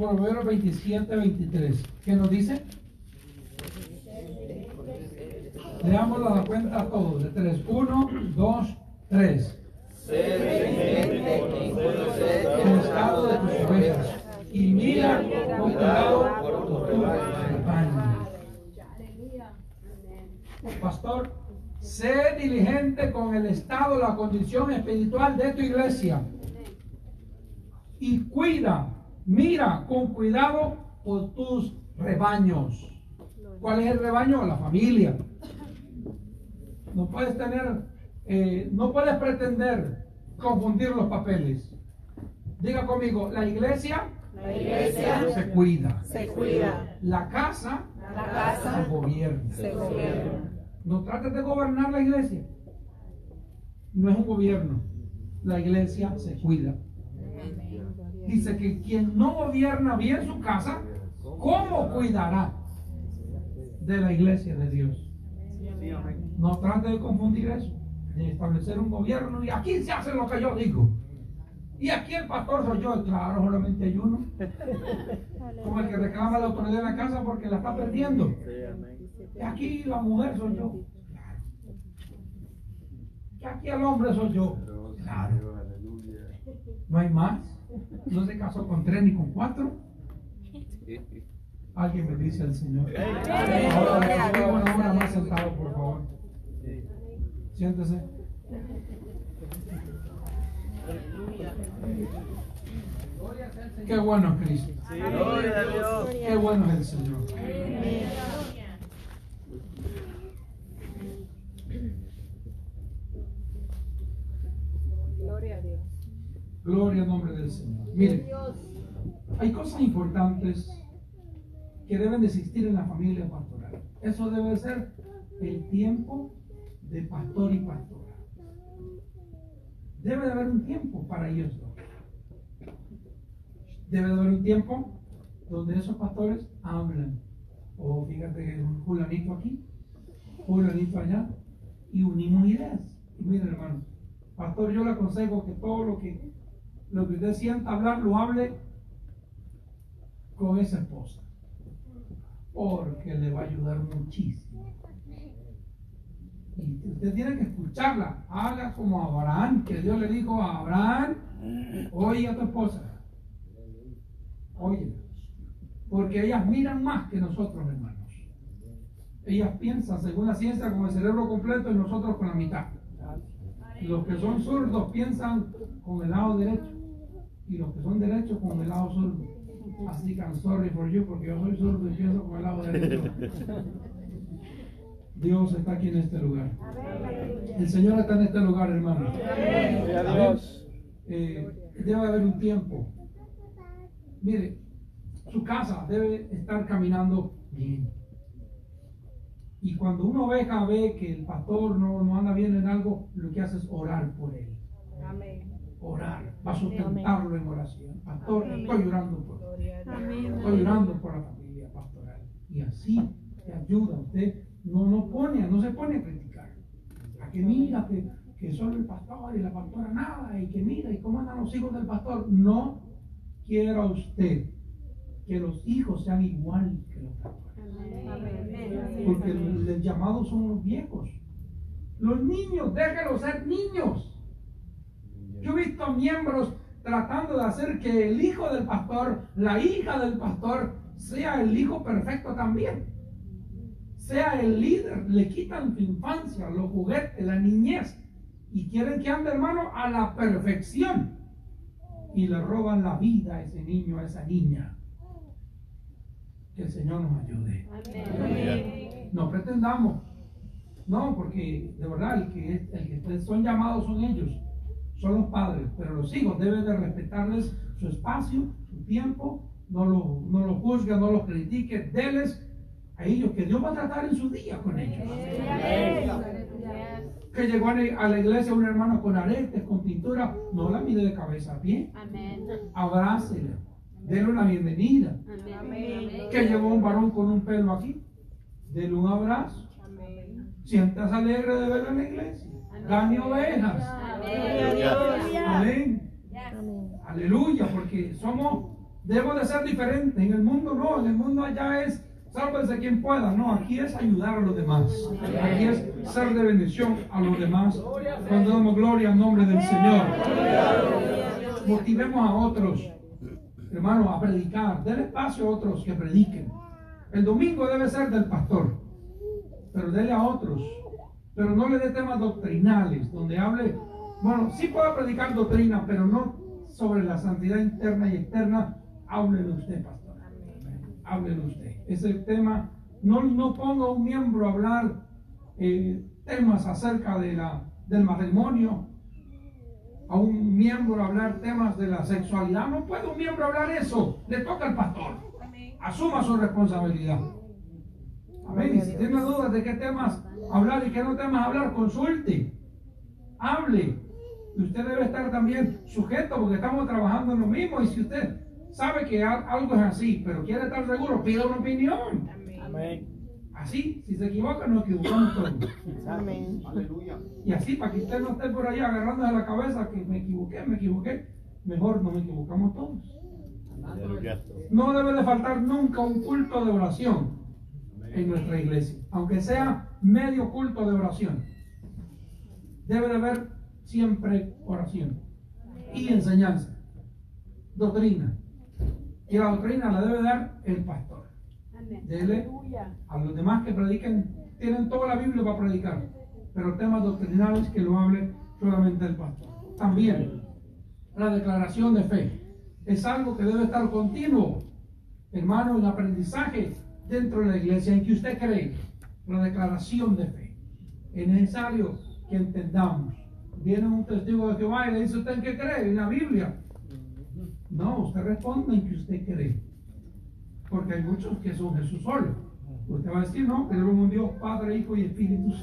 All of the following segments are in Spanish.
Proverbios 27, 23. ¿Qué nos dice? Leamos la cuenta todos, de tres. Uno, dos, tres. El estado de tus ovejas. Y mira con cuidado por tus rebaños. Pastor, sé diligente con el estado, la condición espiritual de tu iglesia. Y cuida, mira con cuidado por tus rebaños. ¿Cuál es el rebaño? La familia. No puedes tener, eh, no puedes pretender confundir los papeles. Diga conmigo, la iglesia, la iglesia se cuida. se cuida. La casa, La casa se gobierna. se gobierna. No trates de gobernar la iglesia. No es un gobierno. La iglesia se cuida. Dice que quien no gobierna bien su casa, ¿cómo cuidará de la iglesia de Dios? No trate de confundir eso, de establecer un gobierno y aquí se hace lo que yo digo. Y aquí el pastor soy yo, claro, solamente hay uno. Como el que reclama la autoridad en la casa porque la está perdiendo. Y aquí la mujer soy yo. Y aquí el hombre soy yo. Claro. No hay más. No se casó con tres ni con cuatro. Alguien me dice al Señor. Ahora, una hora más sentado, por favor. Siéntese. Qué bueno es Cristo. Qué bueno es el Señor. Gloria a Dios. Gloria al nombre del Señor. Miren, hay cosas importantes que deben de existir en la familia pastoral. Eso debe ser el tiempo de pastor y pastora. Debe de haber un tiempo para ellos dos. Debe de haber un tiempo donde esos pastores hablan. O fíjate, un fulanito aquí, fulanito allá, y unimos ideas. Y miren, hermano, pastor, yo le aconsejo que todo lo que lo que usted sienta hablar, lo hable con esa esposa. Porque le va a ayudar muchísimo. Y usted tiene que escucharla. Haga como Abraham, que Dios le dijo a Abraham, oye a tu esposa. Oye. Porque ellas miran más que nosotros, hermanos. Ellas piensan, según la ciencia, con el cerebro completo y nosotros con la mitad. Los que son zurdos piensan con el lado derecho y los que son derechos con el lado zurdo. Así que I'm sorry for you porque yo soy zurdo y pienso con el lado derecho. Dios está aquí en este lugar. El Señor está en este lugar, hermano. Amén. Eh, debe haber un tiempo. Mire, su casa debe estar caminando bien. Y cuando una oveja ve que el pastor no, no anda bien en algo, lo que hace es orar por él. Amén. Orar, va a sustentarlo en oración. Pastor, Amén. estoy orando por. Estoy orando por la familia pastoral. Y así te ayuda. Usted no, no pone, no se pone a criticar. A que mira que, que solo el pastor y la pastora nada, y que mira, y cómo andan los hijos del pastor. No quiera usted que los hijos sean igual que los pastores. Porque el, el llamado son los viejos. Los niños, déjenlos ser niños. Yo he visto miembros tratando de hacer que el hijo del pastor, la hija del pastor, sea el hijo perfecto también. Sea el líder. Le quitan su infancia, los juguetes, la niñez. Y quieren que ande, hermano, a la perfección. Y le roban la vida a ese niño, a esa niña. Que el Señor nos ayude. Amén. No pretendamos. No, porque de verdad el que, el que son llamados son ellos, son los padres, pero los hijos deben de respetarles su espacio, su tiempo, no lo, no lo juzguen, no los critiquen, denles a ellos que Dios va a tratar en su día con ellos. Que llegó a la- la iglesia un hermano con aretes, con pintura, no la mide de cabeza a pie, Amén. abrácela, denle una bienvenida. Amén. Que llegó un varón con un pelo aquí, denle un abrazo. Sientas alegre de verlo en la iglesia. Gane ovejas. Amén. Amén. Aleluya, porque somos Debo de ser diferente. En el mundo no, en el mundo allá es sálvese quien pueda. No, aquí es ayudar a los demás. Aquí es ser de bendición a los demás. Cuando damos gloria al nombre del Señor. Motivemos a otros, hermano, a predicar. Den espacio a otros que prediquen. El domingo debe ser del pastor, pero dele a otros. Pero no le dé temas doctrinales, donde hable, bueno, sí puedo predicar doctrina, pero no sobre la santidad interna y externa. Háblele usted, pastor. Háblele usted. Ese tema, no, no ponga a un miembro a hablar eh, temas acerca de la, del matrimonio, a un miembro a hablar temas de la sexualidad. No puede un miembro hablar eso. Le toca al pastor. Asuma su responsabilidad. Amén. Y si tiene dudas de qué temas hablar y qué no temas hablar, consulte. Hable. Y usted debe estar también sujeto porque estamos trabajando en lo mismo. Y si usted sabe que algo es así, pero quiere estar seguro, pida una opinión. Amén. Así, si se equivoca, nos equivocamos todos. Amén. Aleluya. Y así, para que usted no esté por ahí agarrándose la cabeza que me equivoqué, me equivoqué, mejor nos equivocamos todos. No debe de faltar nunca un culto de oración en nuestra iglesia, aunque sea medio culto de oración. Debe de haber siempre oración y enseñanza, doctrina. Y la doctrina la debe dar el pastor. Dele a los demás que prediquen, tienen toda la Biblia para predicar, pero temas doctrinales que lo hable solamente el pastor. También la declaración de fe es algo que debe estar continuo, hermano, en aprendizaje dentro de la iglesia en que usted cree. La declaración de fe. Es necesario que entendamos. Viene un testigo de Jehová y le dice usted en qué cree, en la Biblia. No, usted responde en que usted cree. Porque hay muchos que son Jesús solo. Usted va a decir, no, creo en un Dios Padre, Hijo y Espíritu.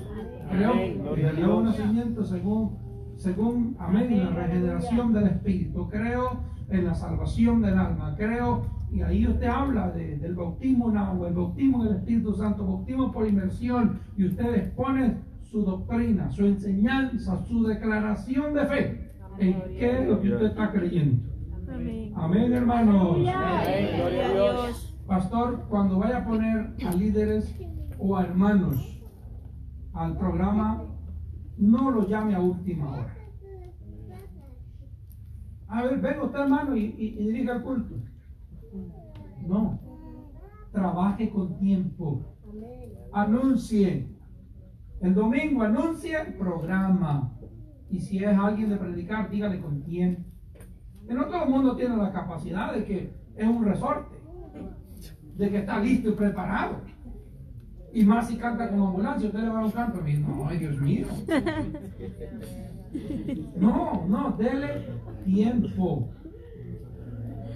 Creo en nacimiento según, según, amén, la regeneración del Espíritu. Creo en la salvación del alma. Creo, y ahí usted habla de, del bautismo en agua, el bautismo en el Espíritu Santo, bautismo por inmersión, y usted expone su doctrina, su enseñanza, su declaración de fe. ¿En qué es lo que usted está creyendo? Amén. Amén, hermanos. Amén. Gloria a Dios. Pastor, cuando vaya a poner a líderes o a hermanos al programa, no lo llame a última hora. A ver, venga usted hermano y, y, y dirija el culto. No. Trabaje con tiempo. Anuncie. El domingo anuncie el programa. Y si es alguien de predicar, dígale con tiempo. Que no todo el mundo tiene la capacidad de que es un resorte. De que está listo y preparado. Y más si canta como ambulancia, usted le va a un canto. No, ay Dios mío. No, no, dele tiempo.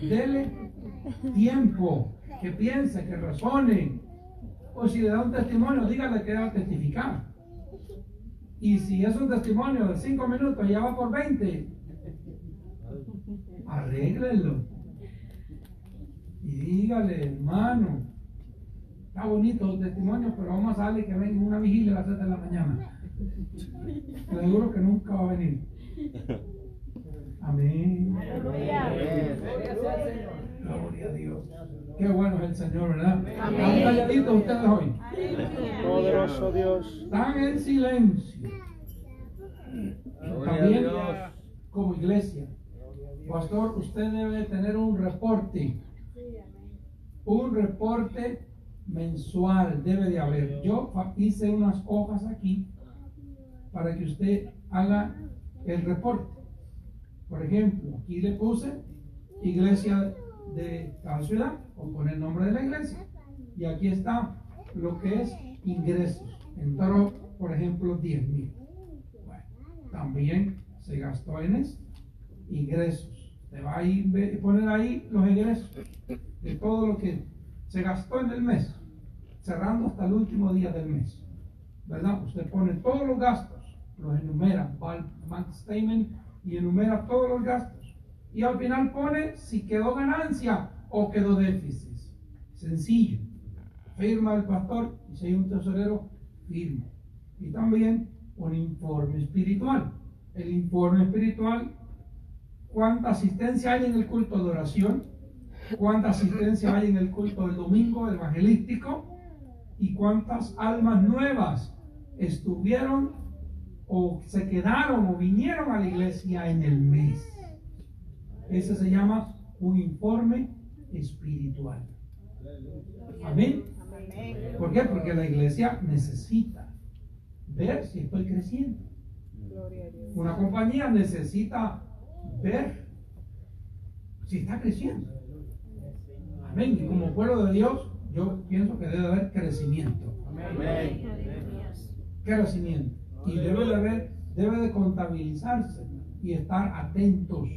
Dele tiempo. Que piense, que razone. O si le da un testimonio, dígale que va a testificar. Y si es un testimonio de 5 minutos y ya va por 20, arréglenlo. Y dígale, hermano, está bonito el testimonio, pero vamos a darle que venga una vigilia a las 7 de la mañana. Le aseguro que nunca va a venir. Amén. Gloria a Dios. Qué bueno es el Señor, ¿verdad? Están calladitos ustedes hoy. Poderoso Dios. Están en silencio. También como iglesia. Pastor, usted debe tener un reporte. Un reporte mensual debe de haber. Yo hice unas hojas aquí para que usted haga el reporte. Por ejemplo, aquí le puse iglesia de cada ciudad, o pone el nombre de la iglesia. Y aquí está lo que es ingresos. Entró, por ejemplo, 10 mil. Bueno, también se gastó en esto. Ingresos. Le va a ir, poner ahí los ingresos de todo lo que se gastó en el mes, cerrando hasta el último día del mes. ¿Verdad? Usted pone todos los gastos, los enumera, va statement y enumera todos los gastos. Y al final pone si quedó ganancia o quedó déficit. Sencillo. Firma el pastor y si hay un tesorero, firma. Y también un informe espiritual. El informe espiritual, cuánta asistencia hay en el culto de oración, cuánta asistencia hay en el culto del domingo evangelístico y cuántas almas nuevas estuvieron o se quedaron o vinieron a la iglesia en el mes. Ese se llama un informe espiritual. Amén. ¿Por qué? Porque la iglesia necesita ver si estoy creciendo. Una compañía necesita ver si está creciendo. Amén. Y como pueblo de Dios, yo pienso que debe haber crecimiento. Amén. Crecimiento. Y debe de haber, debe de contabilizarse y estar atentos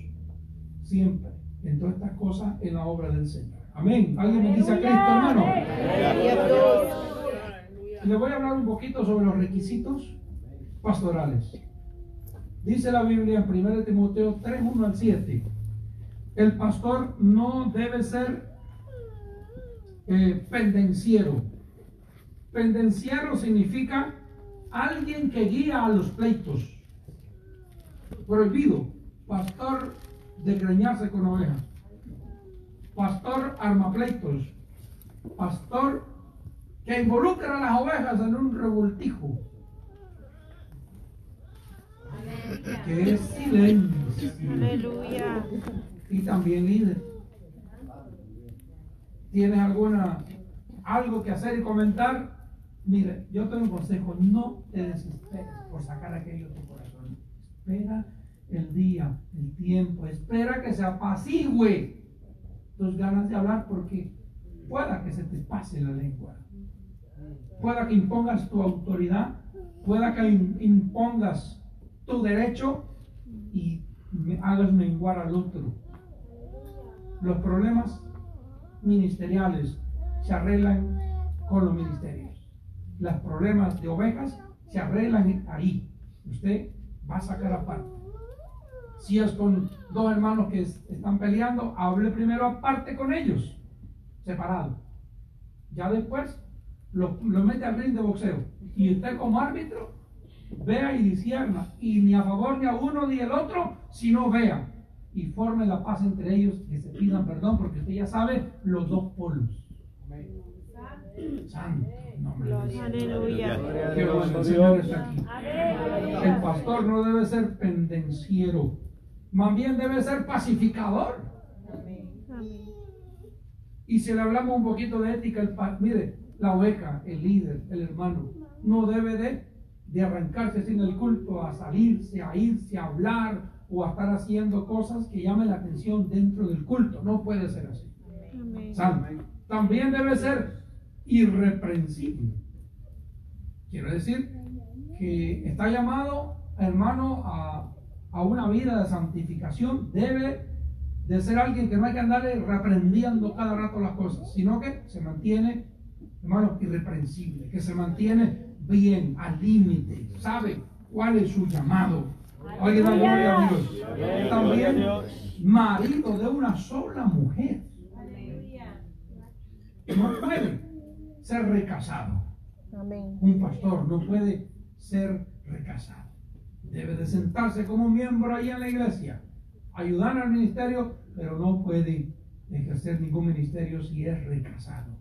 siempre en todas estas cosas en la obra del Señor. Amén. ¿Alguien me dice a Cristo, hermano? Y le voy a hablar un poquito sobre los requisitos pastorales. Dice la Biblia en 1 Timoteo 3, 1 al 7. El pastor no debe ser eh, pendenciero. Pendenciero significa alguien que guía a los pleitos. Prohibido. Pastor de greñarse con ovejas. Pastor armapleitos. Pastor que involucra a las ovejas en un revoltijo. Que es silencio. Aleluya. Y también líder. ¿Tienes alguna algo que hacer y comentar? Mire, yo te doy un consejo, no te desesperes por sacar aquello de tu corazón. Espera el día, el tiempo, espera que se apacigüe tus ganas de hablar porque pueda que se te pase la lengua. Pueda que impongas tu autoridad, pueda que im- impongas tu derecho y me hagas menguar al otro. Los problemas ministeriales se arreglan con los ministerios. Los problemas de ovejas se arreglan ahí. Usted va a sacar aparte. Si es con dos hermanos que es- están peleando, hable primero aparte con ellos, separado. Ya después lo, lo mete al ring de boxeo. Y usted como árbitro vea y discierna. Y ni a favor ni a uno ni el otro, sino vea. Y forme la paz entre ellos, que se pidan perdón, porque usted ya sabe los dos polos. Santo nombre. Aleluya. Qué bueno, el Señor está aquí. El pastor no debe ser pendenciero, más bien debe ser pacificador. Amén. Y si le hablamos un poquito de ética, el mire, la oveja, el líder, el hermano, no debe de, de arrancarse sin el culto a salirse, a irse, a hablar o a estar haciendo cosas que llamen la atención dentro del culto. No puede ser así. Amén. También debe ser irreprensible. Quiero decir que está llamado, hermano, a, a una vida de santificación. Debe de ser alguien que no hay que andarle reprendiendo cada rato las cosas, sino que se mantiene, hermano, irreprensible, que se mantiene bien, al límite, sabe cuál es su llamado. Alguien da gloria a Dios. También marido de una sola mujer. No puede ser recasado. Un pastor no puede ser recasado. Debe de sentarse como miembro ahí en la iglesia, ayudar al ministerio, pero no puede ejercer ningún ministerio si es recasado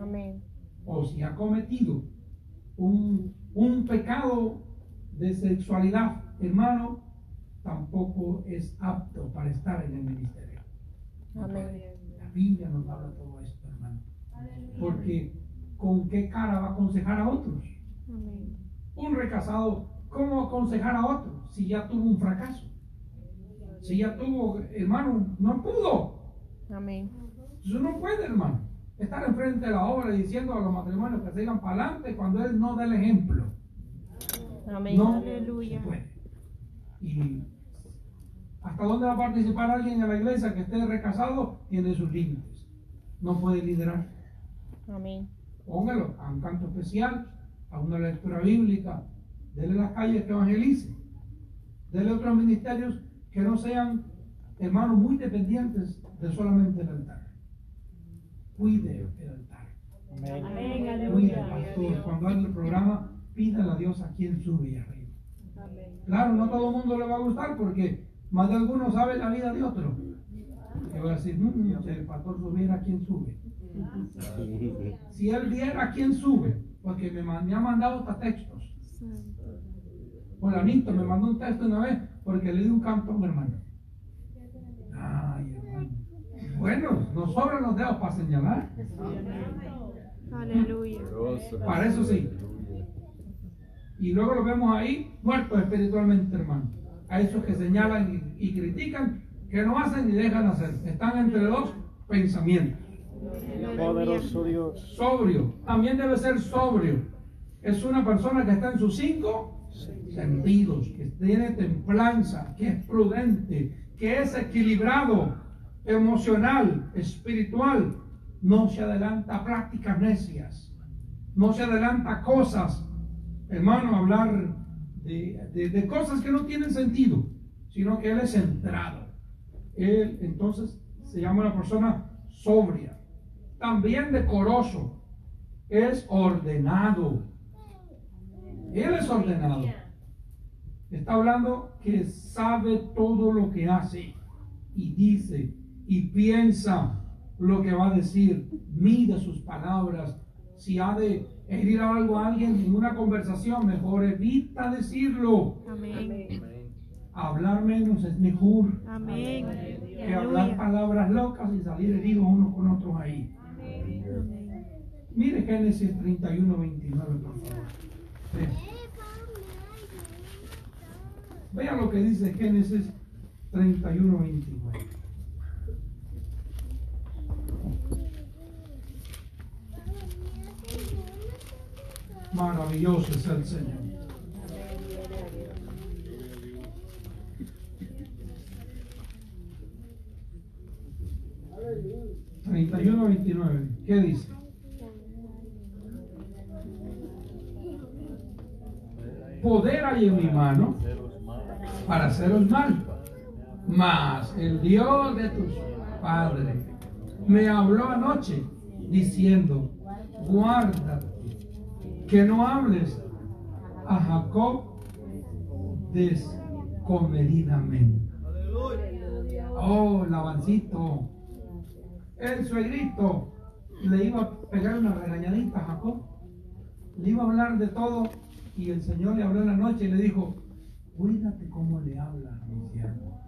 Amén. o si ha cometido un, un pecado de sexualidad, hermano, tampoco es apto para estar en el ministerio. Amén. La Biblia nos habla todo esto, hermano. Porque ¿con qué cara va a aconsejar a otros? Amén. Un recasado, ¿cómo aconsejar a otro si ya tuvo un fracaso? Si ya tuvo, hermano, no pudo. Amén. Eso no puede, hermano. Estar enfrente de la obra diciendo a los matrimonios que sigan para adelante cuando él no da el ejemplo. Amén. No Aleluya. se puede. Y hasta dónde va a participar alguien en la iglesia que esté recasado tiene sus límites. No puede liderar. Amén. Póngalo a un canto especial, a una lectura bíblica, dele las calles que evangelice, dele otros ministerios que no sean, hermanos, muy dependientes de solamente el altar. Cuide el altar. Amén. Amén. Cuide, Aleluya. pastor. Cuando haga el programa, pídale a Dios a quien sube y arriba. Amén. Claro, no todo el mundo le va a gustar porque más de alguno sabe la vida de otro. Y voy a decir, "Mm, si el pastor subiera, ¿quién sube? Si él viera, ¿quién sube? Porque me, me ha mandado hasta textos. Fulanito me mandó un texto una vez porque le di un canto a un hermano. Ay, hermano. Bueno, nos sobran los dedos para señalar. Aleluya. Para eso sí. Y luego lo vemos ahí muertos espiritualmente, hermano. A esos que señalan y, y critican, que no hacen ni dejan hacer. Están entre dos pensamientos. Poderoso Dios. Sobrio. También debe ser sobrio. Es una persona que está en sus cinco sentidos, que tiene templanza, que es prudente, que es equilibrado, emocional, espiritual. No se adelanta a prácticas necias. No se adelanta a cosas, hermano, hablar de- de cosas que no tienen sentido, sino que él es centrado. Él entonces se llama una persona sobria, también decoroso, es ordenado. Él es ordenado. Está hablando que sabe todo lo que hace y dice y piensa lo que va a decir, mide sus palabras. Si ha de herir algo a alguien en una conversación, mejor evita decirlo. Amén. Hablar menos es mejor Amén. que hablar palabras locas y salir heridos unos con otros ahí. Amén. Mire Génesis 31, 29, por favor. Vea. Vea lo que dice Génesis 31, 29. Maravilloso es el Señor. Treinta y uno, veintinueve. ¿Qué dice? Poder hay en mi mano para haceros mal. Mas el Dios de tus padres me habló anoche diciendo, guárdate que no hables a Jacob descomedidamente. Oh, Lavancito, el suegrito le iba a pegar una regañadita a Jacob, le iba a hablar de todo y el Señor le habló en la noche y le dijo, cuídate cómo le hablas, mi siervo.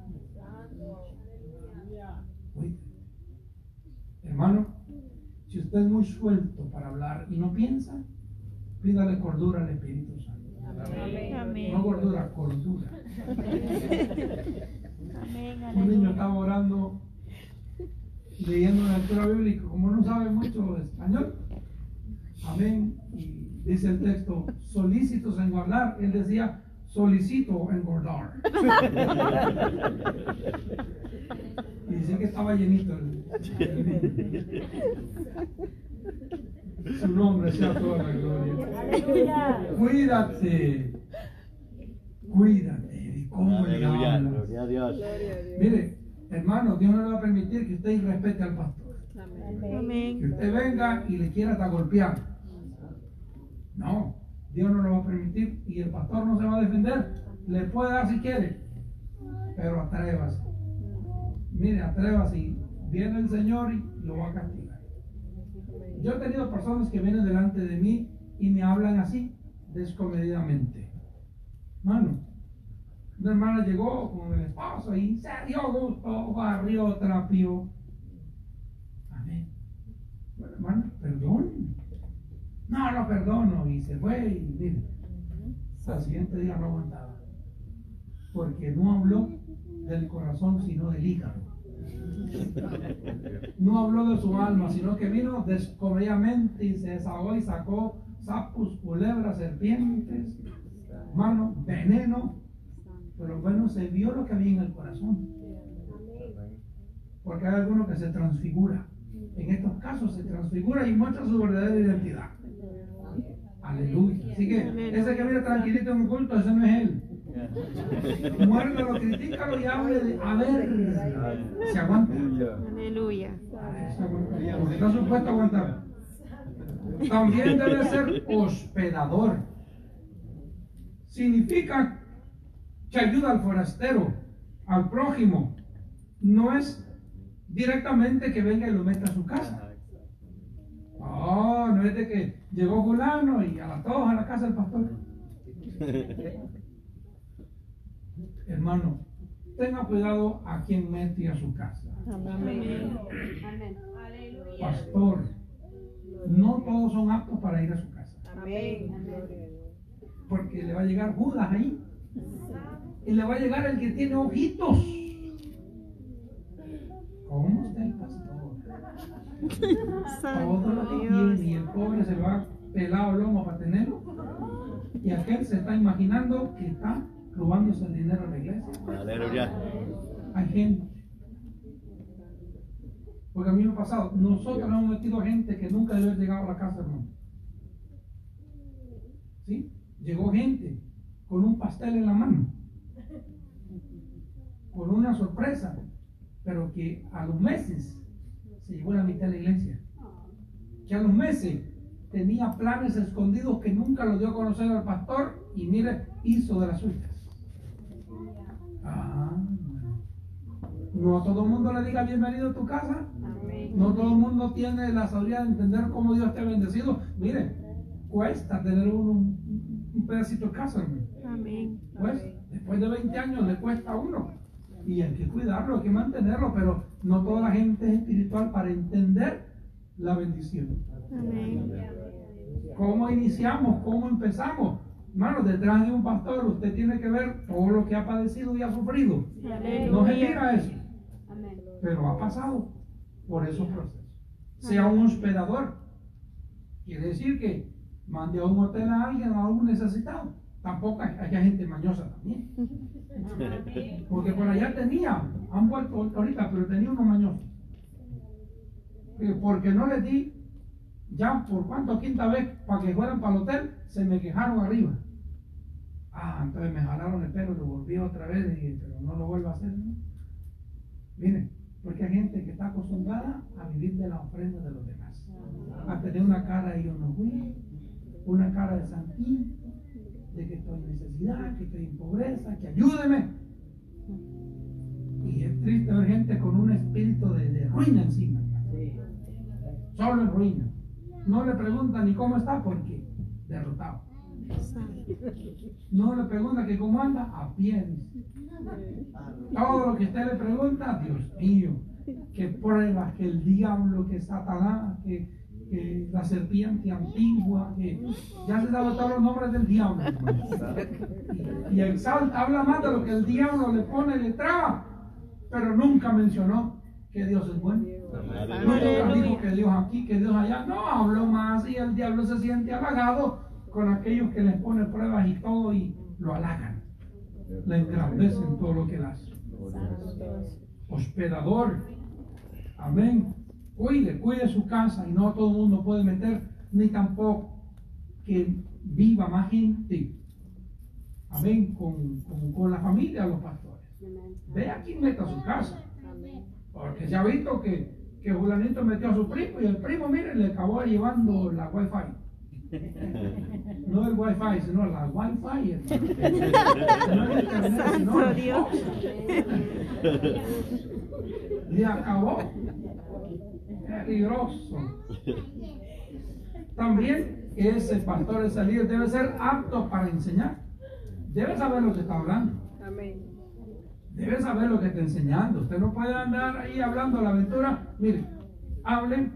Cuídate. Hermano, si usted es muy suelto para hablar y no piensa, pídale cordura al Espíritu Santo. Amén. No gordura, cordura. Amén. Un niño estaba orando, leyendo una lectura bíblica, como no sabe mucho español. Amén. Y dice el texto, solícitos a engordar. Él decía, solicito engordar. y dice que estaba llenito el. Su nombre sea toda la gloria. Cuídate. Cuídate de cómo le hablas. gloria a Dios. Mire, hermano, Dios no le va a permitir que usted irrespete al pastor. Que Amén. usted venga y le quiera hasta golpear. No, Dios no lo va a permitir y el pastor no se va a defender. Le puede dar si quiere, pero atrévase. Mire, atrévase y viene el Señor y lo va a castigar. Yo he tenido personas que vienen delante de mí y me hablan así, descomedidamente. Mano, una hermana llegó con el esposo y se dio gusto, barrió, trapió. Amén. Bueno, hermano, perdón. No, no perdono. Y se fue y mire, al siguiente día no aguantaba. Porque no habló del corazón, sino del hígado. No habló de su alma, sino que vino descomedidamente y se desahogó y sacó sapos, culebras, serpientes, hermano, veneno. Pero bueno, se vio lo que había en el corazón. Porque hay alguno que se transfigura. En estos casos se transfigura y muestra su verdadera identidad. Aleluya. Así que ese que viene tranquilito en un culto, ese no es él. Muérdalo, critícalo y hable de, a ver, se aguanta. Aleluya. Porque está supuesto a aguantar. También debe ser hospedador. Significa que ayuda al forastero, al prójimo. No es directamente que venga y lo meta a su casa. Oh, no es de que llegó fulano y a las todos a la casa del pastor. Hermano, tenga cuidado a quien mete a su casa. Amén. Pastor, no todos son aptos para ir a su casa. Porque le va a llegar Judas ahí. Y le va a llegar el que tiene ojitos. ¿Cómo está el pastor? Que Dios. tiene y el pobre se lo ha pelado el lomo para tenerlo. Y aquel se está imaginando que está robándose el dinero de la iglesia. Aleluya. Hay gente. Porque a mí me ha pasado, nosotros hemos metido gente que nunca debe haber llegado a la casa, hermano. ¿Sí? Llegó gente con un pastel en la mano, con una sorpresa, pero que a los meses se llevó la mitad de la iglesia. Que a los meses tenía planes escondidos que nunca los dio a conocer al pastor y mire, hizo de las suyas. Ah, no a todo el mundo le diga bienvenido a tu casa. No todo el mundo tiene la sabiduría de entender cómo Dios te ha bendecido. Mire, cuesta tener un, un pedacito de casa. Amén. Pues después de 20 años le cuesta a uno. Y hay que cuidarlo, hay que mantenerlo, pero no toda la gente es espiritual para entender la bendición. Amén. ¿Cómo iniciamos? ¿Cómo empezamos? Hermano, detrás de un pastor usted tiene que ver todo lo que ha padecido y ha sufrido. No se tira eso, pero ha pasado por esos procesos. Sea un hospedador. Quiere decir que mande a un hotel a alguien, a algún necesitado. Tampoco hay, hay gente mañosa también. Porque por allá tenía, han vuelto ahorita, pero tenía unos mañosos. Que Porque no les di, ya por cuánto quinta vez, para que fueran para el hotel, se me quejaron arriba. Ah, entonces me jalaron el pelo, lo volví otra vez, y dije, pero no lo vuelvo a hacer. ¿no? Miren, porque hay gente que está acostumbrada a vivir de la ofrenda de los demás. A tener una cara de yo no fui, una cara de santito, de que estoy en necesidad, que estoy en pobreza, que ayúdeme. Y es triste ver gente con un espíritu de, de ruina encima. Solo en ruina. No le pregunta ni cómo está porque derrotado. No le pregunta que cómo anda a pie. dice. Todo lo que usted le pregunta, Dios mío, que pruebas, que el diablo, que Satanás, que, que la serpiente antigua, que ya se dado todos los nombres del diablo. Y, y exalta, habla más de lo que el diablo le pone y le traba, pero nunca mencionó que Dios es bueno. Nunca dijo que Dios aquí, que Dios allá. No, habló más y el diablo se siente halagado con aquellos que les pone pruebas y todo y lo halagan. Le engrandecen todo lo que hace. Hospedador. Amén. Cuide, cuide su casa y no todo el mundo puede meter, ni tampoco que viva más gente. Amén. Con, con, con la familia de los pastores. Ve a quién meta su casa. Porque se ha visto que, que Julanito metió a su primo y el primo, mire, le acabó llevando la wifi. No el wifi, sino la wifi. No el internet, sino. Le acabó. Peligroso. También ese pastor, ese líder debe ser apto para enseñar. Debe saber lo que está hablando. Debe saber lo que está enseñando. Usted no puede andar ahí hablando la aventura. Mire, hable,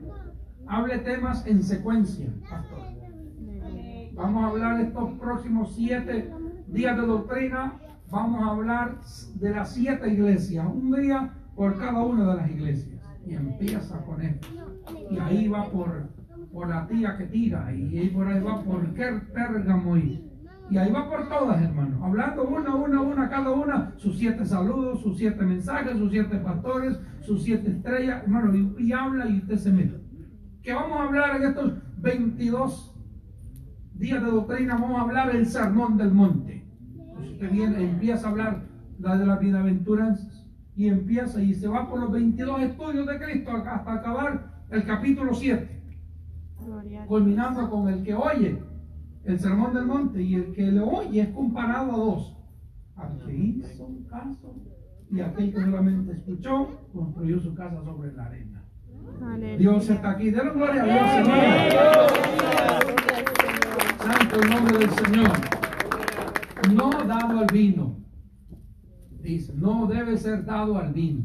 hable temas en secuencia, pastor. Vamos a hablar estos próximos siete días de doctrina. Vamos a hablar de las siete iglesias, un día por cada una de las iglesias. Y empieza con esto. Y ahí va por, por la tía que tira, y ahí por ahí va por Ker- Pérgamo, y, y ahí va por todas, hermanos. Hablando una, una, una, cada una, sus siete saludos, sus siete mensajes, sus siete pastores, sus siete estrellas, hermano, y, y habla y usted se mete. Que vamos a hablar en estos 22 días de doctrina vamos a hablar el sermón del monte. Pues usted viene, empieza a hablar la de las y empieza y se va por los 22 estudios de Cristo hasta acabar el capítulo 7, Gloria a Dios. culminando con el que oye el sermón del monte y el que le oye es comparado a dos. Al que hizo caso Y aquel que solamente escuchó, construyó su casa sobre la arena. Aleluya. Dios está aquí. Denle gloria a Dios, hermano. Santo el nombre del Señor. No dado al vino. Dice, no debe ser dado al vino.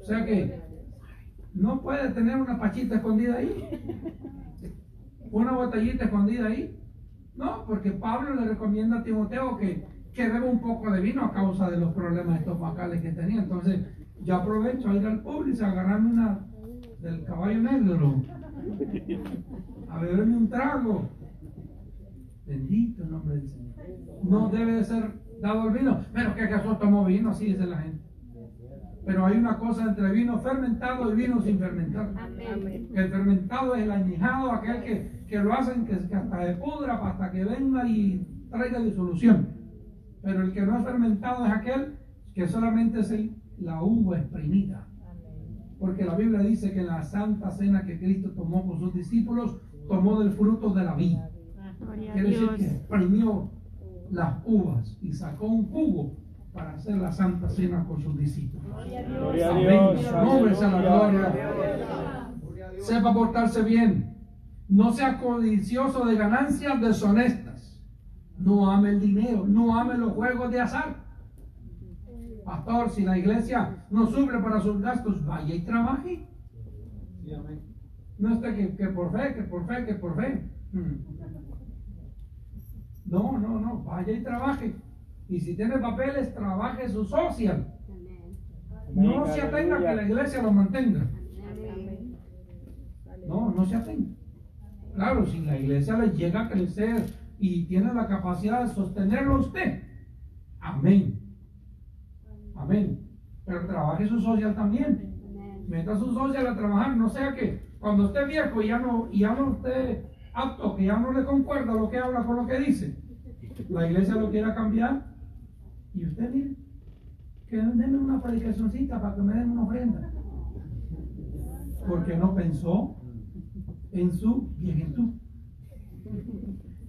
O sea que no puede tener una pachita escondida ahí. Una botellita escondida ahí. No, porque Pablo le recomienda a Timoteo que, que beba un poco de vino a causa de los problemas estomacales que tenía. Entonces, yo aprovecho a ir al público a agarrarme una del caballo negro, a beberme un trago. Bendito el nombre del Señor. No debe de ser dado al vino. Pero que Jesús tomó vino, así dice la gente. Pero hay una cosa entre vino fermentado y vino sin fermentar. El fermentado es el añejado, aquel que, que lo hacen que, hasta de pudra hasta que venga y traiga disolución. Pero el que no es fermentado es aquel que solamente es el- la uva exprimida. Porque la Biblia dice que en la santa cena que Cristo tomó con sus discípulos, tomó del fruto de la vida. Quiere decir que exprimió las uvas y sacó un jugo para hacer la santa cena con sus discípulos. Gloria a Amén. Dios. Su nombre sea la gloria. Sepa portarse bien. No sea codicioso de ganancias deshonestas. No ame el dinero. No ame los juegos de azar. Pastor, si la iglesia no suple para sus gastos, vaya y trabaje. No esté que, que por fe, que por fe, que por fe. No, no, no. Vaya y trabaje. Y si tiene papeles, trabaje su social. No se atenga que la iglesia lo mantenga. No, no se atenga. Claro, si la iglesia le llega a crecer y tiene la capacidad de sostenerlo a usted, amén. Amén. Pero trabaje su social también. Meta su social a trabajar, no sea que cuando esté viejo y ya no, y ya no esté apto, que ya no le concuerda lo que habla con lo que dice, la iglesia lo quiera cambiar y usted mire, que denme una predicacioncita para que me den una ofrenda. Porque no pensó en su viejentud.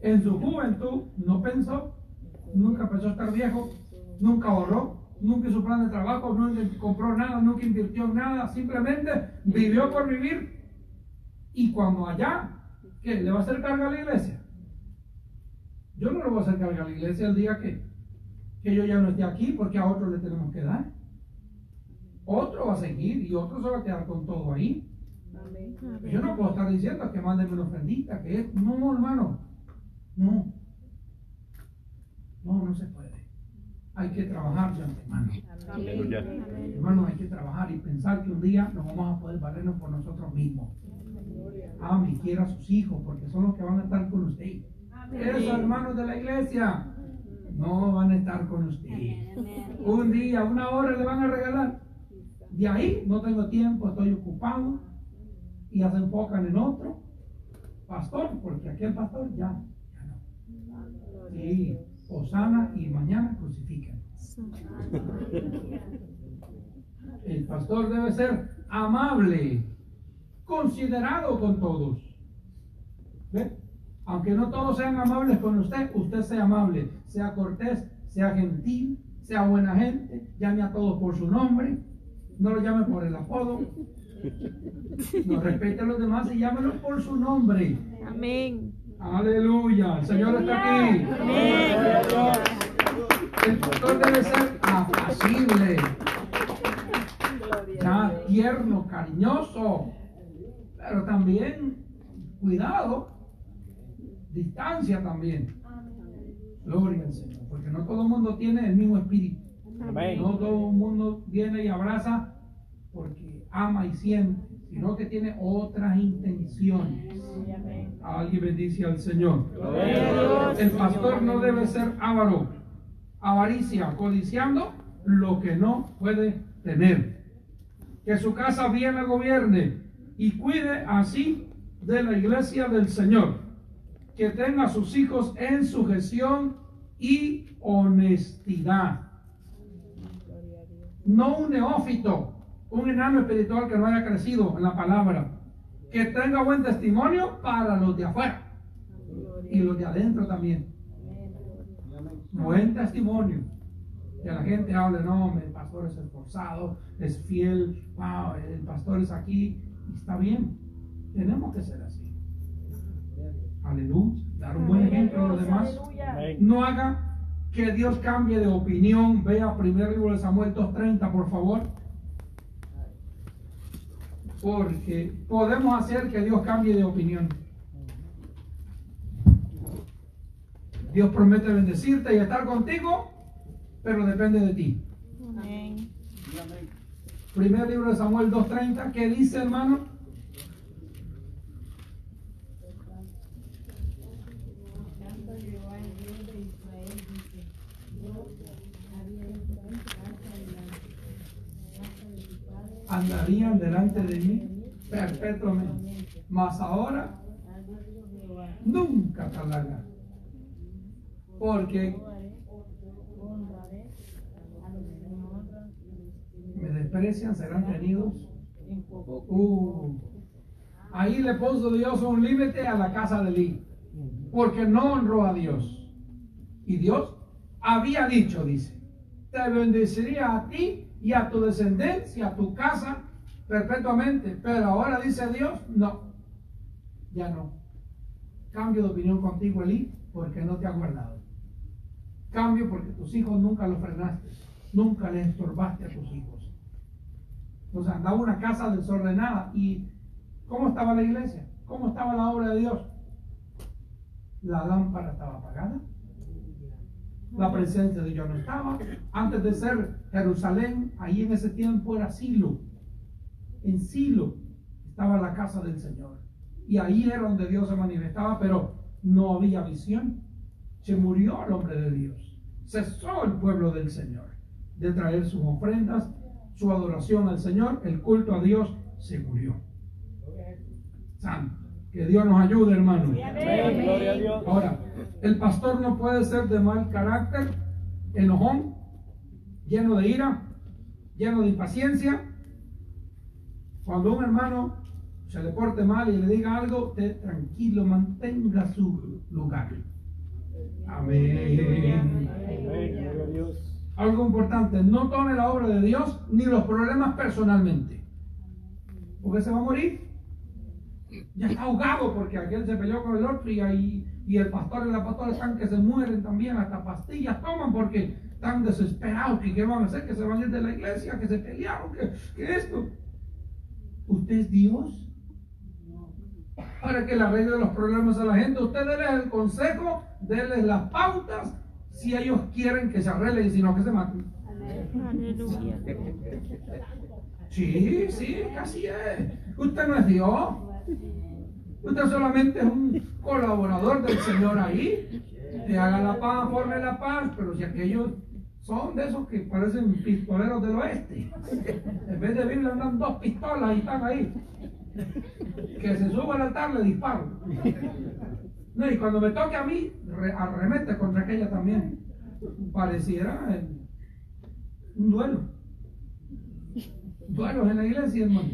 En su juventud no pensó, nunca pensó estar viejo, nunca ahorró, nunca hizo plan de trabajo, nunca compró nada, nunca invirtió nada, simplemente vivió por vivir. Y cuando allá, ¿qué? ¿Le va a hacer carga a la iglesia? Yo no le voy a hacer carga a la iglesia el día que, que yo ya no esté aquí, porque a otro le tenemos que dar. Otro va a seguir y otro se va a quedar con todo ahí. Yo no puedo estar diciendo que manden una ofrendita, que es, no, hermano, no, no, no se puede. Hay que trabajar de antemano. Hermano, hay que trabajar y pensar que un día nos vamos a poder valernos por nosotros mismos. Ame quiera a sus hijos, porque son los que van a estar con usted. Esos hermanos de la iglesia no van a estar con usted. Un día, una hora le van a regalar. De ahí no tengo tiempo, estoy ocupado. Y ya se enfocan en otro pastor, porque aquel pastor ya, ya no. Sí, Osana y mañana crucifican. El pastor debe ser amable, considerado con todos. ¿Ve? Aunque no todos sean amables con usted, usted sea amable, sea cortés, sea gentil, sea buena gente, llame a todos por su nombre, no lo llame por el apodo, no respete a los demás y llámelos por su nombre. Amén. Aleluya, el Señor está aquí. El pastor debe ser apacible, ya tierno, cariñoso, pero también cuidado, distancia también. Gloria al Señor, porque no todo el mundo tiene el mismo espíritu. Amén. No todo el mundo viene y abraza porque ama y siente, sino que tiene otras intenciones. Alguien bendice al Señor. El pastor no debe ser avaro, avaricia, codiciando lo que no puede tener. Que su casa bien la gobierne y cuide así de la iglesia del Señor. Que tenga a sus hijos en sujeción y honestidad. No un neófito, un enano espiritual que no haya crecido en la palabra. Que tenga buen testimonio para los de afuera y los de adentro también. Buen testimonio. Que la gente hable, no, pasó pastor es esforzado, es fiel, wow, el pastor es aquí, está bien. Tenemos que ser así. Aleluya. Dar un buen ejemplo a los demás. No haga que Dios cambie de opinión. Vea primer libro de Samuel 2.30, por favor. Porque podemos hacer que Dios cambie de opinión. Dios promete bendecirte y estar contigo, pero depende de ti. Primer libro de Samuel 2.30, ¿qué dice hermano? Andarían delante de mí perpetuamente, mas ahora nunca tardará. Porque desprecian, serán tenidos. Uh, ahí le puso Dios un límite a la casa de Lee, porque no honró a Dios. Y Dios había dicho, dice, te bendeciría a ti y a tu descendencia, a tu casa perpetuamente. Pero ahora dice Dios, no, ya no. Cambio de opinión contigo, Elí, porque no te ha guardado. Cambio porque tus hijos nunca los frenaste, nunca les estorbaste a tus hijos. Entonces andaba una casa desordenada. ¿Y cómo estaba la iglesia? ¿Cómo estaba la obra de Dios? La lámpara estaba apagada. La presencia de Dios no estaba. Antes de ser Jerusalén, ahí en ese tiempo era Silo. En Silo estaba la casa del Señor. Y ahí era donde Dios se manifestaba, pero no había visión. Se murió el hombre de Dios. Cesó el pueblo del Señor de traer sus ofrendas, su adoración al Señor, el culto a Dios se murió. Santo. Que Dios nos ayude, hermano. Amén. Gloria a Dios. Ahora, el pastor no puede ser de mal carácter, enojón, lleno de ira, lleno de impaciencia. Cuando un hermano se le porte mal y le diga algo, usted tranquilo, mantenga su lugar. Amén. Amén. Gloria a Dios. Algo importante, no tome la obra de Dios ni los problemas personalmente. Porque se va a morir. Ya está ahogado porque aquel se peleó con el otro y, y el pastor y la pastora están que se mueren también, hasta pastillas toman porque están desesperados, qué van a hacer, que se van a ir de la iglesia, que se pelearon, que, que esto. ¿Usted es Dios? Para que le arregle los problemas a la gente, usted déles el consejo, déles las pautas, si ellos quieren que se arreglen, sino que se maten. Aleluya. Sí, sí, así es. Usted no es Dios. Usted solamente es un colaborador del Señor ahí. Que haga la paz, forme la paz, pero si aquellos son de esos que parecen pistoleros del oeste. En vez de Biblia andan dos pistolas y están ahí. Que se suba al altar le disparo. No, y cuando me toque a mí, re- arremete contra aquella también. Pareciera un duelo. Duelos en la iglesia, hermano.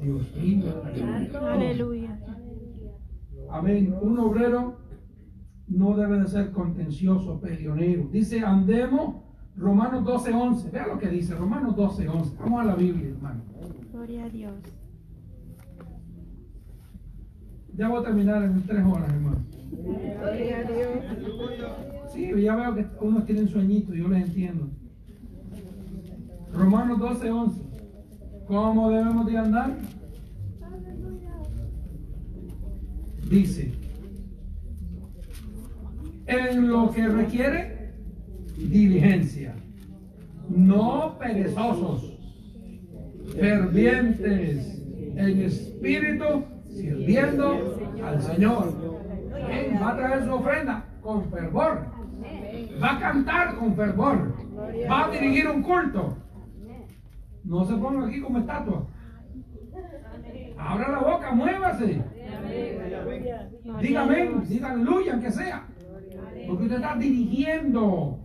Dios mío. Aleluya. Amén. Un obrero no debe de ser contencioso, peleonero. Dice, andemos, Romanos 12, 11. Vea lo que dice, Romanos 12, 11. Vamos a la Biblia, hermano. Gloria a Dios. Ya voy a terminar en tres horas, hermano. Sí, ya veo que unos tienen sueñito, yo les entiendo. Romanos 12, 11. ¿Cómo debemos de andar? Dice, en lo que requiere diligencia, no perezosos, fervientes en espíritu, sirviendo al Señor. Va a traer su ofrenda con fervor. Va a cantar con fervor. Va a dirigir un culto. No se ponga aquí como estatua. Abra la boca, muévase. Diga amén, diga aleluya, que sea. Porque usted está dirigiendo,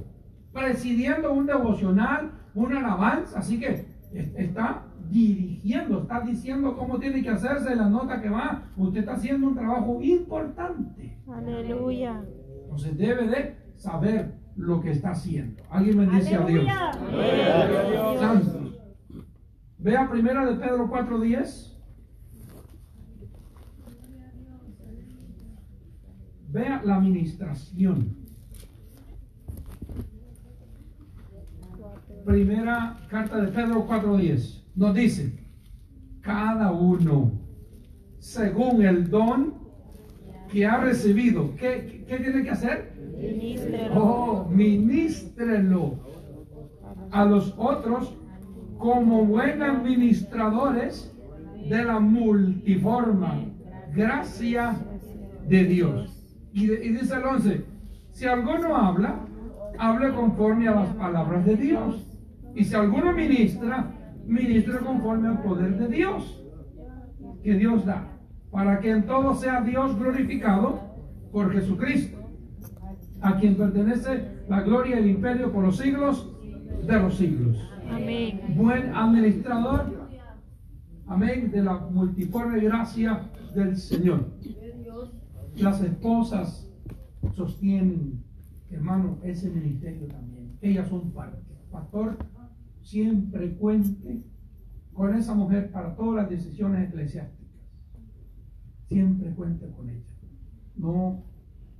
presidiendo un devocional, una alabanza. Así que es- está dirigiendo, está diciendo cómo tiene que hacerse la nota que va. Usted está haciendo un trabajo importante. Aleluya. Entonces debe de saber lo que está haciendo. Alguien bendice a Dios. Santos. Vea primera de Pedro 4.10. Vea la administración. Primera carta de Pedro 4.10. Nos dice, cada uno, según el don que ha recibido, ¿qué, qué tiene que hacer? Ministrelo. Oh, ministrelo a los otros como buenos administradores de la multiforme gracia de Dios. Y, dice el 11, si alguno habla, hable conforme a las palabras de Dios. Y si alguno ministra, ministre conforme al poder de Dios que Dios da, para que en todo sea Dios glorificado por Jesucristo, a quien pertenece la gloria y el imperio por los siglos de los siglos. Amén. Buen administrador, amén, de la multiforme gracia del Señor. Las esposas sostienen, hermano, ese ministerio también. Ellas son parte. Pastor, siempre cuente con esa mujer para todas las decisiones eclesiásticas. Siempre cuente con ella. No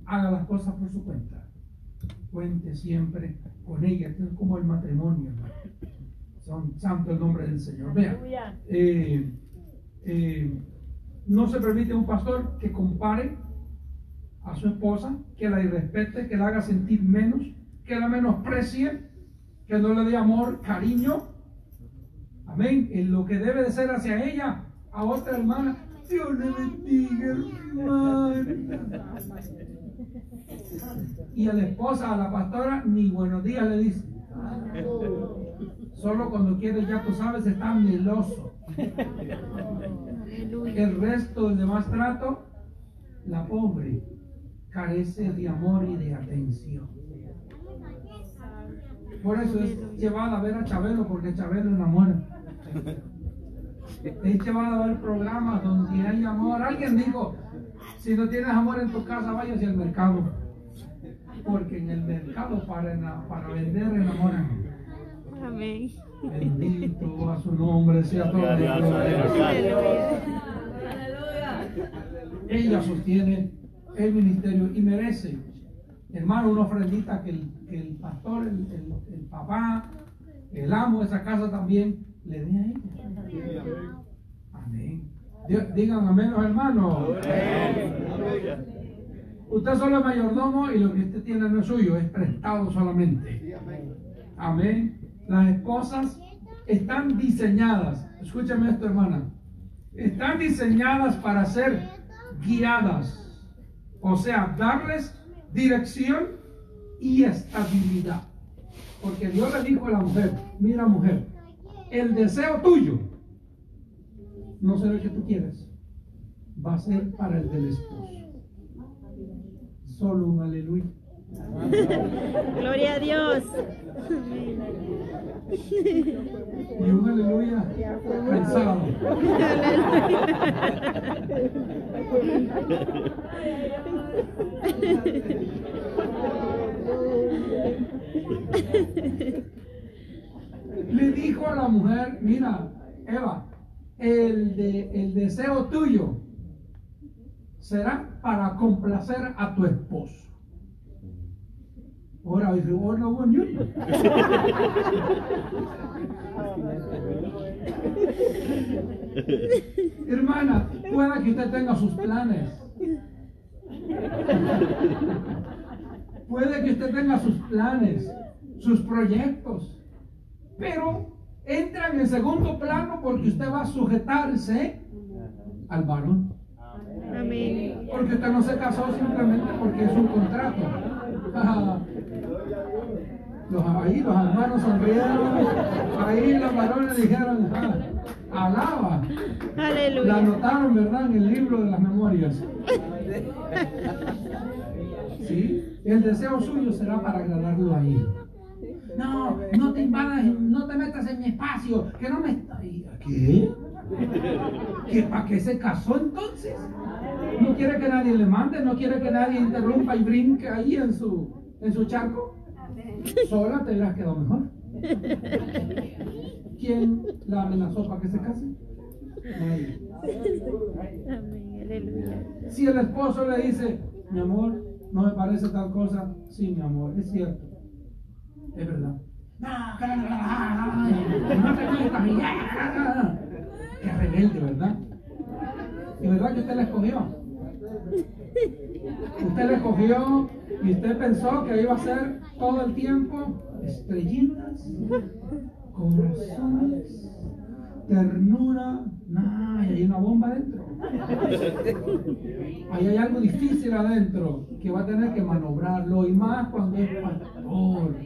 haga las cosas por su cuenta. Cuente siempre con ella. Esto es como el matrimonio, hermano. Son, santo el nombre del Señor. Vean, eh, eh, no se permite a un pastor que compare a su esposa, que la irrespete, que la haga sentir menos, que la menosprecie, que no le dé amor, cariño. Amén. En lo que debe de ser hacia ella, a otra hermana. Dios le bendiga, hermana. Y a la esposa, a la pastora, ni buenos días le dice. Solo cuando quiere, ya tú sabes, está meloso. El resto del demás trato, la pobre carece de amor y de atención. Por eso es llevada a ver a Chabelo, porque Chabelo enamora. Es llevada a ver programas donde hay amor. Alguien dijo, si no tienes amor en tu casa, vayas al mercado. Porque en el mercado para, para vender enamoran. Amén. Bendito a su nombre, sea todo. Dios, Aleluya. Ella sostiene el ministerio y merece, hermano, una ofrendita que el, que el pastor, el, el- el papá, el amo de esa casa también le dé a ella. Amén. Di- Digan amén los hermanos. Usted solo es mayordomo y lo que usted tiene no es suyo, es prestado solamente. Amén. Las esposas están diseñadas, escúchame esto hermana, están diseñadas para ser guiadas, o sea, darles dirección y estabilidad. Porque Dios le dijo a la mujer, mira mujer, el deseo tuyo no será el que tú quieres, va a ser para el del esposo. Solo un aleluya. Gloria a Dios. Y un aleluya pensado. Le dijo a la mujer, mira, Eva, el, de, el deseo tuyo será para complacer a tu esposo. Ahora dice, yo no". Hermana, pueda que usted tenga sus planes. Puede que usted tenga sus planes, sus proyectos, pero entran en segundo plano porque usted va a sujetarse al varón. Amén. Porque usted no se casó simplemente porque es un contrato. Los, ahí los hermanos sonrieron, ahí los varones dijeron, "Ah, alaba. La Aleluya. anotaron, ¿verdad? En el libro de las memorias. ¿Sí? El deseo suyo será para agradarlo a él. No, no te invadas, no te metas en mi espacio, que no me está. ¿Y a ¿Qué? ¿Que para qué se casó entonces? ¿No quiere que nadie le mande? ¿No quiere que nadie interrumpa y brinque ahí en su, en su charco? Sola te hubieras quedado mejor. ¿Quién la amenazó para que se case? Nadie. Si el esposo le dice, mi amor, no me parece tal cosa, sí, mi amor, es cierto, es verdad. Qué rebelde, ¿verdad? ¿Es verdad que usted la escogió? Usted la escogió y usted pensó que iba a ser todo el tiempo estrellitas, corazones, ternura. No, y hay una bomba adentro. Ahí hay algo difícil adentro que va a tener que manobrarlo y más cuando es pastor.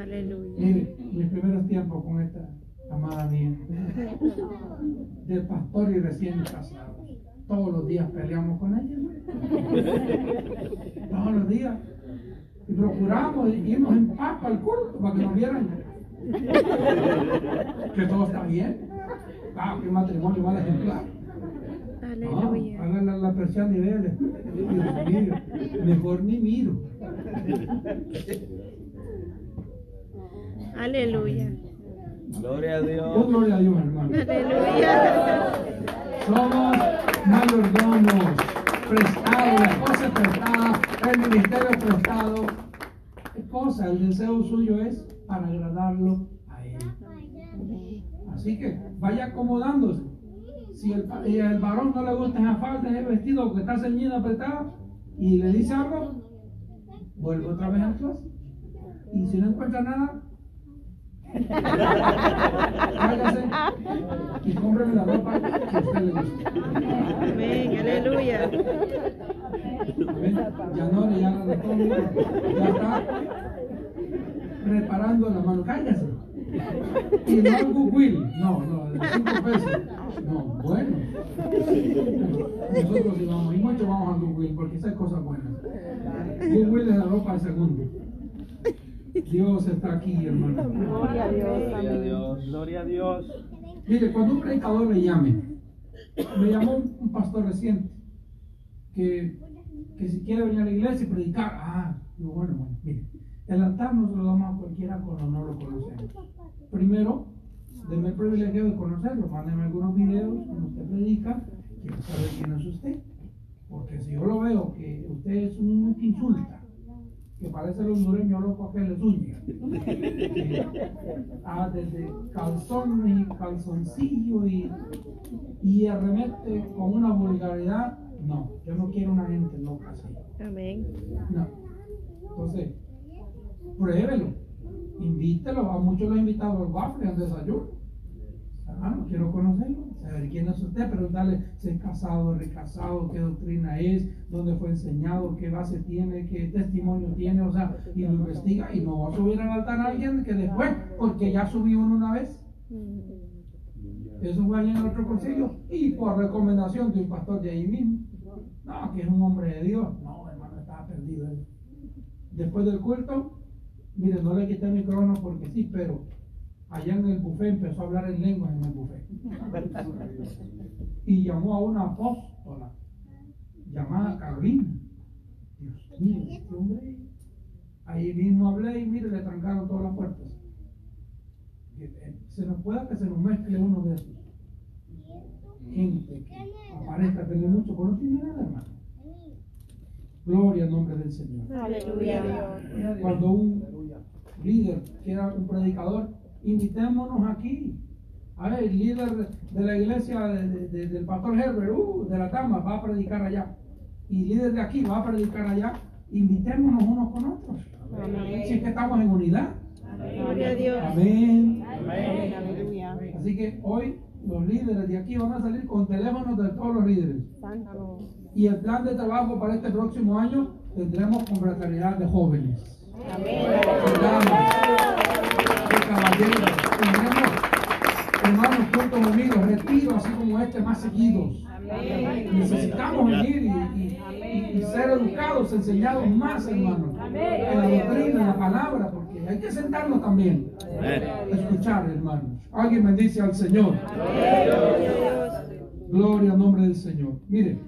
Aleluya. Mis primeros tiempos con esta amada mía, de pastor y recién casado. Todos los días peleamos con ella. Todos los días. Y procuramos irnos en paz el culto para que nos vieran que todo está bien. Ah, qué matrimonio mal ejemplar. Aleluya. hagan la, la persiana y vean. Mejor ni miro. Aleluya. Gloria a Oh, Dios. gloria a Dios, hermano. Aleluya. Somos mayordomos, prestados, la cosa es prestada, el ministerio es prestado. ¿Qué cosa? El deseo suyo es para agradarlo a Él. Así que vaya acomodándose. Si el, el varón no le gusta esa falda, ese vestido porque está ceñida, apretada, y le dice algo, vuelve otra vez al closet. Y si no encuentra nada, váyase y cómpreme la ropa que a usted le gusta. Amén. Aleluya. Ya no le de todo, ya está preparando la mano, cállase. Y no al Goodwill, no, no, de 5 pesos. No, bueno. Nosotros sí vamos, y mucho vamos al Goodwill porque esa es cosa buena. Goodwill es la ropa de segundo. Dios está aquí, hermano. Gloria a Dios. Gloria a Dios. Mire, cuando un predicador le llame, me llamó un, un pastor reciente que, que si quiere venir a la iglesia y predicar, ah, digo, bueno, bueno, mire, el altar no se lo damos a cualquiera cuando no lo conocemos. Primero, denme el privilegio de conocerlo, mándeme algunos videos cuando usted predica, quiero saber quién es usted. Porque si yo lo veo que usted es un que insulta, que parece el hondureño loco que, ah, desde calzón y calzoncillo y, y arremete con una vulgaridad, no, yo no quiero una gente loca así. Amén. No. Entonces, pruébelo. Invítelo. A muchos los he invitado al waffle, al desayuno. Hermano, quiero conocerlo, saber quién es usted, preguntarle si es casado, recasado, qué doctrina es, dónde fue enseñado, qué base tiene, qué testimonio tiene, o sea, y lo investiga y no va a subir al altar a alguien que después, porque ya subí uno una vez, eso fue allá en otro concilio y por recomendación de un pastor de ahí mismo. No, que es un hombre de Dios. No, hermano, estaba perdido. Después del culto, mire, no le quité el micrófono porque sí, pero allá en el buffet empezó a hablar en lenguas en el buffet. Y llamó a una apóstola llamada Carolina. Dios mío, este hombre. Ahí mismo hablé y mire, le trancaron todas las puertas. Eh, Se nos pueda que se nos mezcle uno de esos. Gente que aparezca tener mucho, nada, hermano. Gloria al nombre del Señor. Aleluya. Cuando un líder quiera un predicador, invitémonos aquí. A ver, el líder de la iglesia de- de- de- del pastor Herbert, uh, de la Tama, va a predicar allá. Y el líder de aquí va a predicar allá. Invitémonos unos con otros. Amén. Si es que estamos en unidad. Gloria a Dios. Amén. Amén. Así que hoy los líderes de aquí van a salir con teléfonos de todos los líderes. Y el plan de trabajo para este próximo año tendremos confraternidad de jóvenes. Tendremos hermanos juntos unidos, retiros así como este más seguidos. Necesitamos venir y- y- y ser educados, enseñados más, hermanos, en la doctrina, en la palabra, porque hay que sentarnos también. Escuchar, hermanos. Alguien bendice al Señor. Gloria al nombre del Señor. Mire,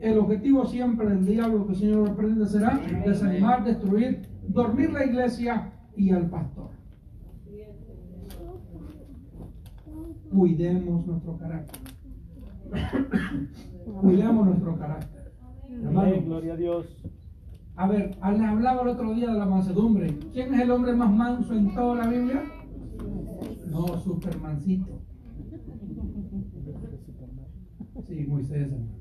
el objetivo siempre del diablo que el Señor reprende será desanimar, destruir dormir la iglesia y al pastor. Cuidemos nuestro carácter. Cuidemos nuestro carácter. Hermano, Amén, gloria a Dios. a ver, les hablaba el otro día de la mansedumbre. ¿Quién es el hombre más manso en toda la Biblia? No, Supermancito. Sí, Moisés, hermano.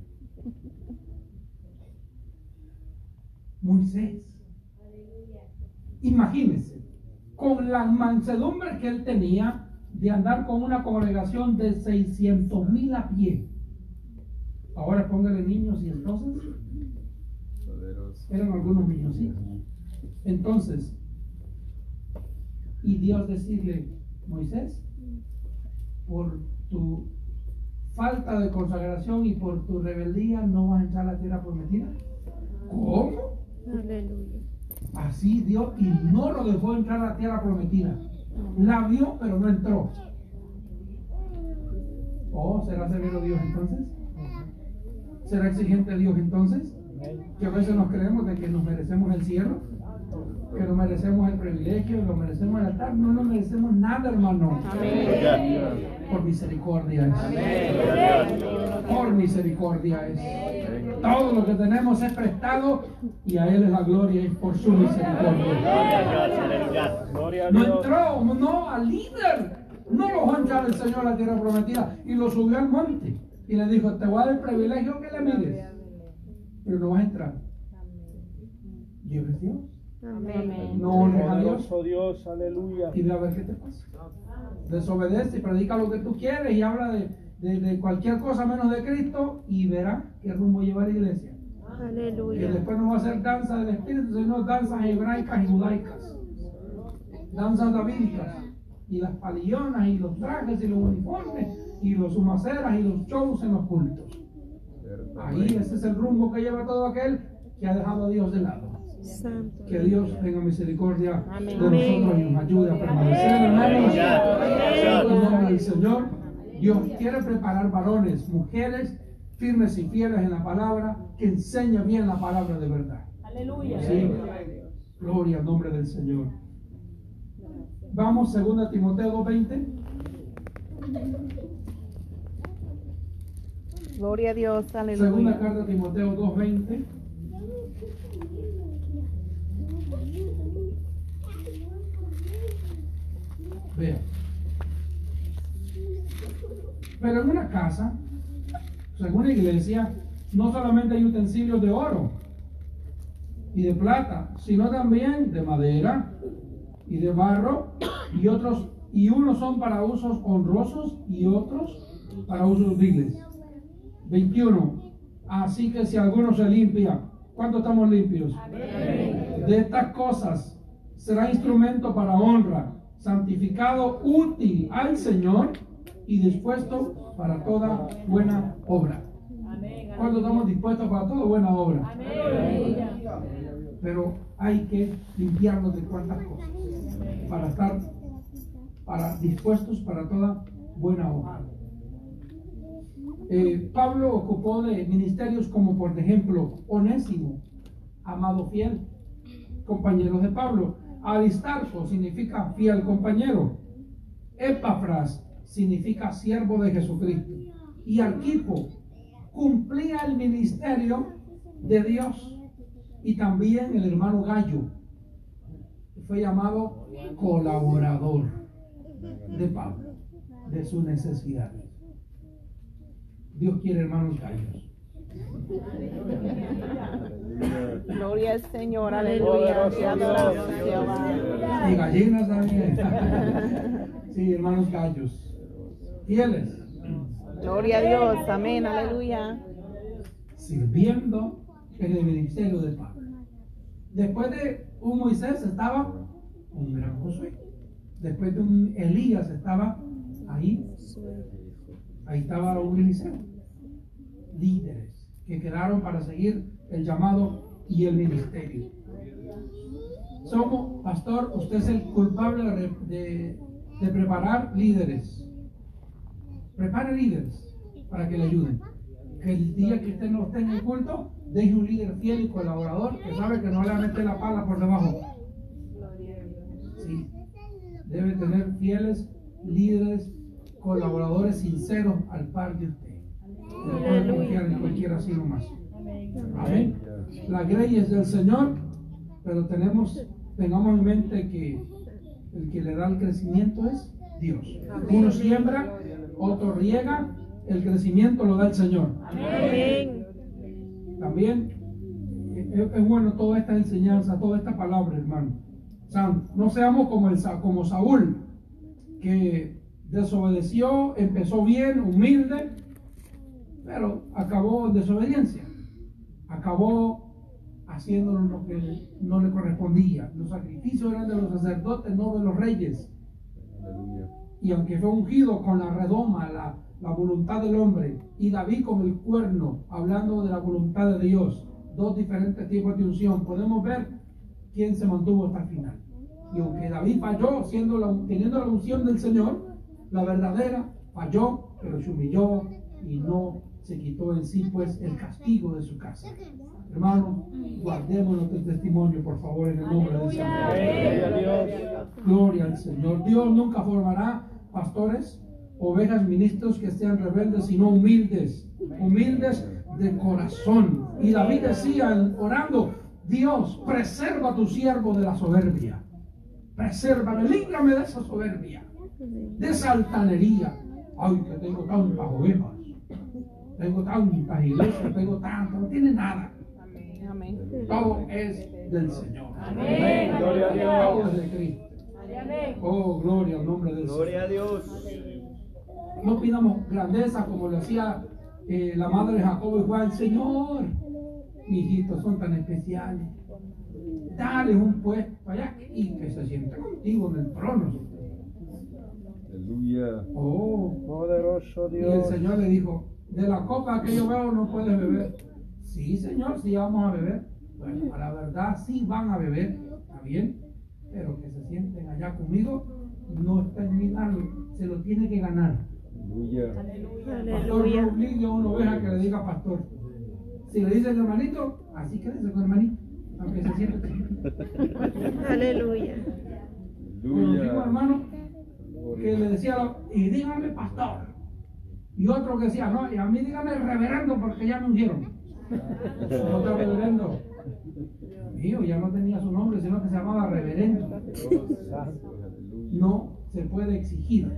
Moisés. Imagínense, con la mansedumbre que él tenía de andar con una congregación de 600 mil a pie. Ahora póngale niños y entonces eran algunos niñositos. Entonces, y Dios decirle, Moisés, por tu falta de consagración y por tu rebeldía no vas a entrar a la tierra prometida. ¿Cómo? Aleluya. Así Dios y no lo dejó entrar a la tierra prometida. La vio, pero no entró. ¿Oh, será severo Dios entonces? ¿Será exigente Dios entonces? Que a veces nos creemos de que nos merecemos el cielo, que nos merecemos el privilegio, que nos merecemos el altar. No nos merecemos nada, hermano. Por misericordia es. Por misericordia es. Todo lo que tenemos es prestado y a Él es la gloria y por su misericordia. A No Dios. entró, no al líder. No lo dejó entrar el Señor a la tierra prometida y lo subió al monte y le dijo: Te voy a dar el privilegio que le mires, pero no vas a entrar. ¿Lleves Dios? Amén. No honres a Dios Dios, aleluya. y ve a ver qué te pasa. Desobedece y predica lo que tú quieres y habla de, de- de cualquier cosa menos de Cristo y verá qué rumbo lleva la iglesia. Aleluya. después no va a ser danza del Espíritu, sino danzas hebraicas y judaicas. Danzas davídicas. Y las palillonas y los trajes y los uniformes y los humaceras y los shows en los cultos. Ahí ese es el rumbo que lleva todo aquel que ha dejado a Dios de lado. Santo. Que Dios tenga misericordia de nosotros y nos ayude a permanecer, hermanos. En el nombre del Señor, Dios quiere preparar varones, mujeres firmes y fieles en la palabra, que enseñen bien la palabra de verdad. Aleluya. Sí. Gloria al nombre del Señor. Vamos, 2 Timoteo 2.20. Gloria a Dios. Segunda carta de Timoteo 2.20. Vea. Pero en una casa, según la iglesia, no solamente hay utensilios de oro y de plata, sino también de madera y de barro y otros y unos son para usos honrosos y otros para usos viles. 21. Así que si alguno se limpia, ¿cuánto estamos limpios? De estas cosas será instrumento para honra, santificado, útil al Señor y dispuesto para toda buena obra. ¿Cuándo estamos dispuestos para toda buena obra? Pero hay que limpiarnos de cuantas cosas para estar para, dispuestos para toda buena obra. Eh, Pablo ocupó de ministerios como por ejemplo Onésimo, amado fiel, compañeros de Pablo. Aristarco significa fiel compañero. Epafras significa siervo de Jesucristo. Y Arquipo cumplía el ministerio de Dios. Y también el hermano Gallo fue llamado colaborador de Pablo, de sus necesidades. Dios quiere hermanos gallos. Gloria al Señor. Aleluya. Y gallinas también. Sí, hermanos gallos. Fieles, Gloria a Dios. Amén. Aleluya. sirviendo en el ministerio de Pablo. Después de un Moisés estaba un gran Josué. Después de un Elías estaba ahí. Ahí estaba un Eliseo. Líderes que quedaron para seguir el llamado y el ministerio. Somos, pastor, usted es el culpable de, preparar líderes. Prepare líderes para que le ayuden. Que el día que usted no esté en el culto, deje un líder fiel y colaborador que sabe que no le va a meter la pala por debajo. debe tener fieles líderes, colaboradores sinceros al par de usted. No puede confiar en cualquiera así nomás. Amén. La grey es del Señor, pero tenemos, tengamos en mente que el que le da el crecimiento es Dios. Uno siembra, otro riega, el crecimiento lo da el Señor. Amén. También eh, es, bueno toda esta enseñanza, toda esta palabra, hermano. San- no seamos como, el, como Saúl, que desobedeció, empezó bien, humilde, pero acabó en desobediencia. Acabó haciendo lo que no le correspondía. Los sacrificios eran de los sacerdotes, no de los reyes. Y aunque fue ungido con la redoma, la, la voluntad del hombre, y David con el cuerno, hablando de la voluntad de Dios, dos diferentes tipos de unción, podemos ver quién se mantuvo hasta el final. Y aunque David falló, siendo la- teniendo la unción del Señor, la verdadera, falló, pero se humilló y no se quitó en sí pues el castigo de su casa. Hermanos, guardemos nuestro testimonio, por favor, en el nombre del Señor. Gloria a Dios. Gloria al Señor. Dios nunca formará pastores, ovejas, ministros que sean rebeldes, sino humildes, humildes de corazón. Y David decía, orando, Dios, preserva a tu siervo de la soberbia. Presérvame, líbrame de esa soberbia, de esa altanería. Ay, que tengo tantas ovejas, tengo tantas iglesias, tengo tantas, no tiene nada. Amén. Todo es del Señor. Amén. Gloria a Dios. Todo es de Cristo. Oh, gloria al nombre del Señor. Gloria a Dios. No pidamos grandeza como le hacía eh, la madre de Jacobo y Juan. Señor, mis hijitos son tan especiales. Dale un puesto allá y que se sienta contigo en el trono. Aleluya. Oh, Poderoso y el Dios. Señor le dijo, de la copa que yo veo no puedes beber. Sí, Señor, sí vamos a beber. Bueno, a la verdad sí van a beber, está bien, pero que se sienten allá conmigo no está en mi lado, se lo tiene que ganar. Aleluya. Pastor no obligue a una oveja que le diga pastor. Si le dice el hermanito, así quédese con hermanito, aunque se siente. Aleluya. Aleluya. hermano que le decía, y dígame pastor. Y otro que decía, no, y a mí dígame reverendo porque ya me ungieron. Otro reverendo. Mío, ya no tenía su nombre, sino que se llamaba reverendo. No se puede exigir.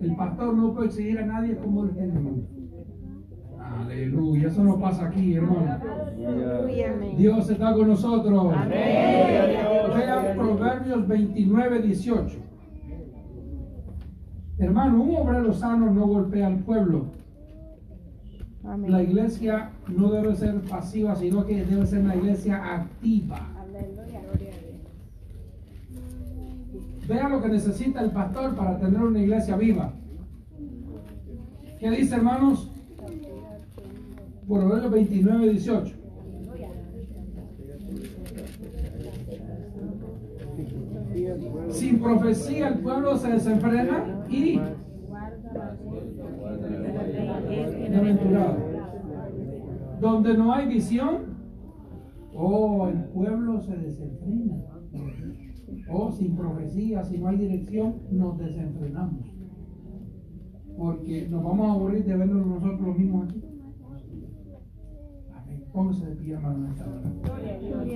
El pastor no puede exigir a nadie como el hermano. Aleluya, eso no pasa aquí, hermano. Dios está con nosotros. Vean Proverbios 29, 18. Hermano, un obrero sano no golpea al pueblo. La iglesia no debe ser pasiva, sino que debe ser una iglesia activa. Vea lo que necesita el pastor para tener una iglesia viva. ¿Qué dice, hermanos? Proverbios 29, 18. Sin profecía el pueblo se desenfrena y. Donde no hay visión, oh, el pueblo se desenfrena. Oh, sin profecía, si no hay dirección, nos desenfrenamos. Porque nos vamos a aburrir de vernos nosotros mismos aquí. Amén. Póngase de pie, hermano, esta hora.